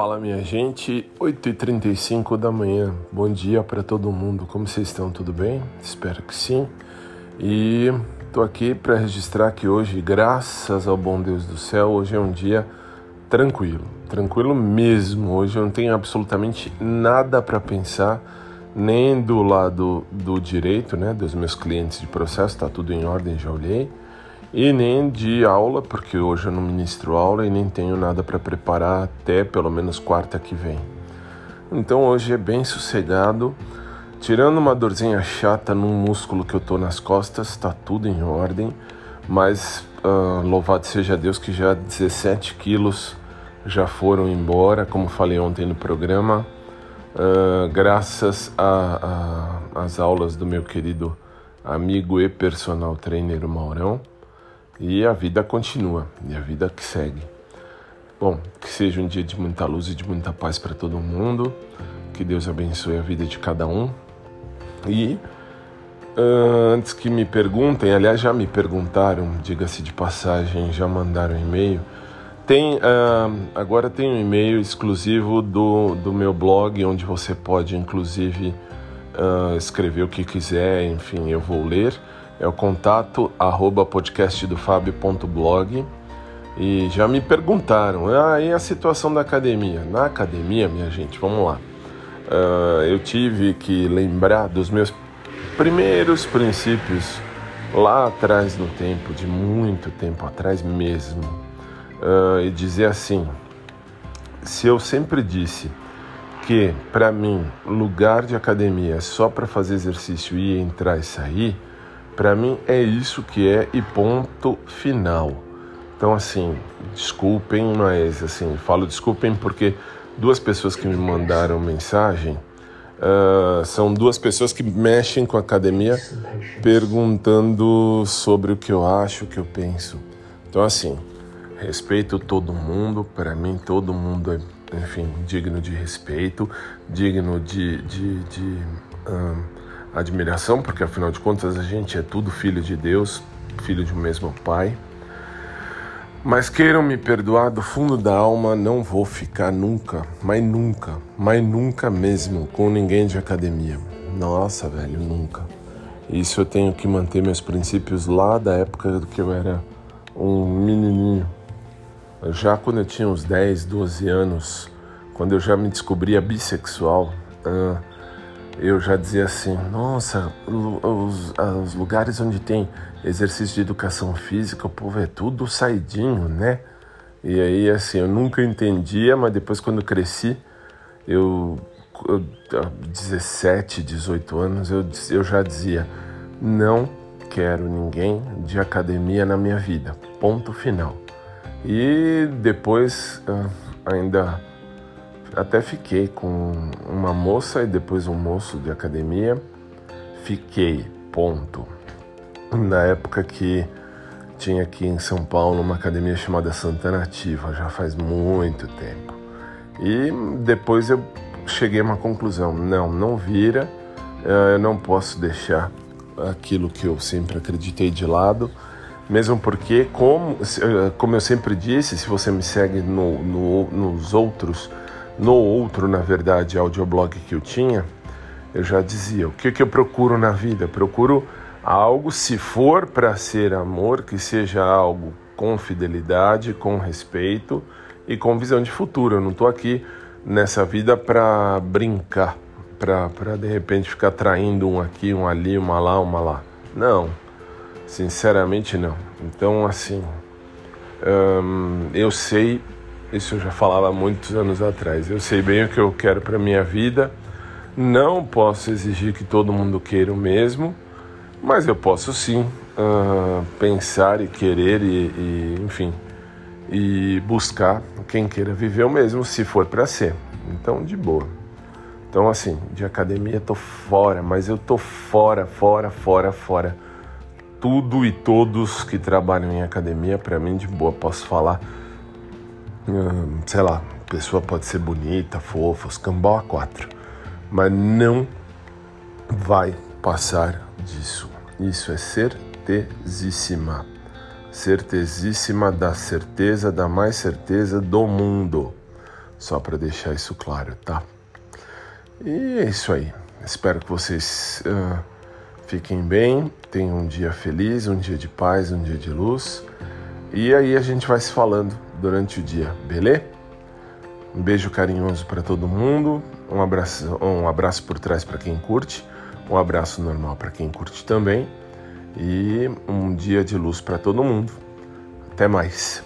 Fala minha gente, 8h35 da manhã, bom dia para todo mundo, como vocês estão? Tudo bem? Espero que sim. E tô aqui para registrar que hoje, graças ao bom Deus do céu, hoje é um dia tranquilo, tranquilo mesmo. Hoje eu não tenho absolutamente nada para pensar, nem do lado do direito, né, dos meus clientes de processo, tá tudo em ordem, já olhei e nem de aula, porque hoje eu não ministro aula e nem tenho nada para preparar até pelo menos quarta que vem. Então hoje é bem sossegado, tirando uma dorzinha chata num músculo que eu tô nas costas, tá tudo em ordem, mas uh, louvado seja Deus que já 17 quilos já foram embora, como falei ontem no programa, uh, graças às aulas do meu querido amigo e personal trainer Maurão. E a vida continua, e a vida que segue. Bom, que seja um dia de muita luz e de muita paz para todo mundo. Que Deus abençoe a vida de cada um. E uh, antes que me perguntem, aliás, já me perguntaram, diga-se de passagem, já mandaram e-mail. Tem, uh, agora tem um e-mail exclusivo do, do meu blog, onde você pode, inclusive, uh, escrever o que quiser, enfim, eu vou ler é o contato arroba podcastdofabio.blog e já me perguntaram, ah, e a situação da academia? Na academia, minha gente, vamos lá. Uh, eu tive que lembrar dos meus primeiros princípios lá atrás no tempo, de muito tempo atrás mesmo, uh, e dizer assim: se eu sempre disse que para mim lugar de academia é só para fazer exercício e entrar e sair, para mim é isso que é e ponto final. Então assim, desculpem, mas assim, falo desculpem porque duas pessoas que me mandaram mensagem uh, são duas pessoas que mexem com a academia perguntando sobre o que eu acho, o que eu penso. Então assim, respeito todo mundo, para mim todo mundo é, enfim, digno de respeito, digno de, de, de uh, admiração, porque afinal de contas a gente é tudo filho de Deus, filho de um mesmo Pai. Mas queiram me perdoar do fundo da alma, não vou ficar nunca, mas nunca, mas nunca mesmo com ninguém de academia. Nossa, velho, nunca. Isso eu tenho que manter meus princípios lá da época que eu era um menininho. Já quando eu tinha uns 10, 12 anos, quando eu já me descobria bissexual, uh, eu já dizia assim: nossa, os, os, lugares onde tem exercício de educação física, o povo é tudo saidinho, né? E aí, assim, eu nunca entendia, mas depois, quando cresci, eu, eu 17, 18 anos, eu, eu já dizia: não quero ninguém de academia na minha vida. Ponto final. E depois, ah, ainda até fiquei com uma moça e depois um moço de academia. Fiquei, ponto. Na época que tinha aqui em São Paulo uma academia chamada Santana Ativa, já faz muito tempo. E depois eu cheguei a uma conclusão: não, não vira, eh, eu não posso deixar aquilo que eu sempre acreditei de lado, mesmo porque, como, eh, como eu sempre disse, se você me segue no, no, nos outros no outro, na verdade, audioblog que eu tinha, eu já dizia: o que, que eu procuro na vida? procuro algo, se for para ser amor, que seja algo com fidelidade, com respeito e com visão de futuro. Eu não estou aqui nessa vida para brincar, para de repente ficar traindo um aqui, um ali, uma lá, uma lá. Não, sinceramente não. Então, assim, hum, eu sei isso eu já falava muitos anos atrás. Eu sei bem o que eu quero para minha vida. Não posso exigir que todo mundo queira o mesmo, mas eu posso sim uh, pensar e querer e, e, enfim, e buscar quem queira viver o mesmo, se for para ser. Então, de boa. Então, assim, de academia tô fora, mas eu tô fora, fora, fora, fora. Tudo e todos que trabalham em academia, para mim, de boa, posso falar sei lá, a pessoa pode ser bonita, fofa, os a quatro, mas não vai passar disso. Isso é certezíssima. Certezíssima da certeza, da mais certeza do mundo. Só para deixar isso claro, tá? E é isso aí. Espero que vocês uh, fiquem bem, tenham um dia feliz, um dia de paz, um dia de luz. E aí a gente vai se falando durante o dia, beleza? Um beijo carinhoso para todo mundo, um abraço, um abraço por trás para quem curte, um abraço normal para quem curte também e um dia de luz para todo mundo. Até mais.